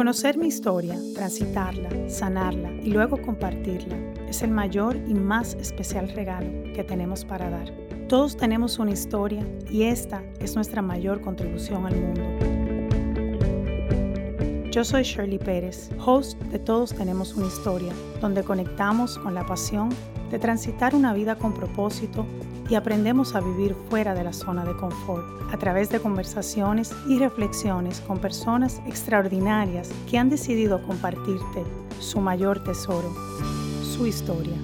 Conocer mi historia, transitarla, sanarla y luego compartirla es el mayor y más especial regalo que tenemos para dar. Todos tenemos una historia y esta es nuestra mayor contribución al mundo. Yo soy Shirley Pérez, host de Todos tenemos una historia, donde conectamos con la pasión de transitar una vida con propósito y aprendemos a vivir fuera de la zona de confort a través de conversaciones y reflexiones con personas extraordinarias que han decidido compartirte su mayor tesoro, su historia.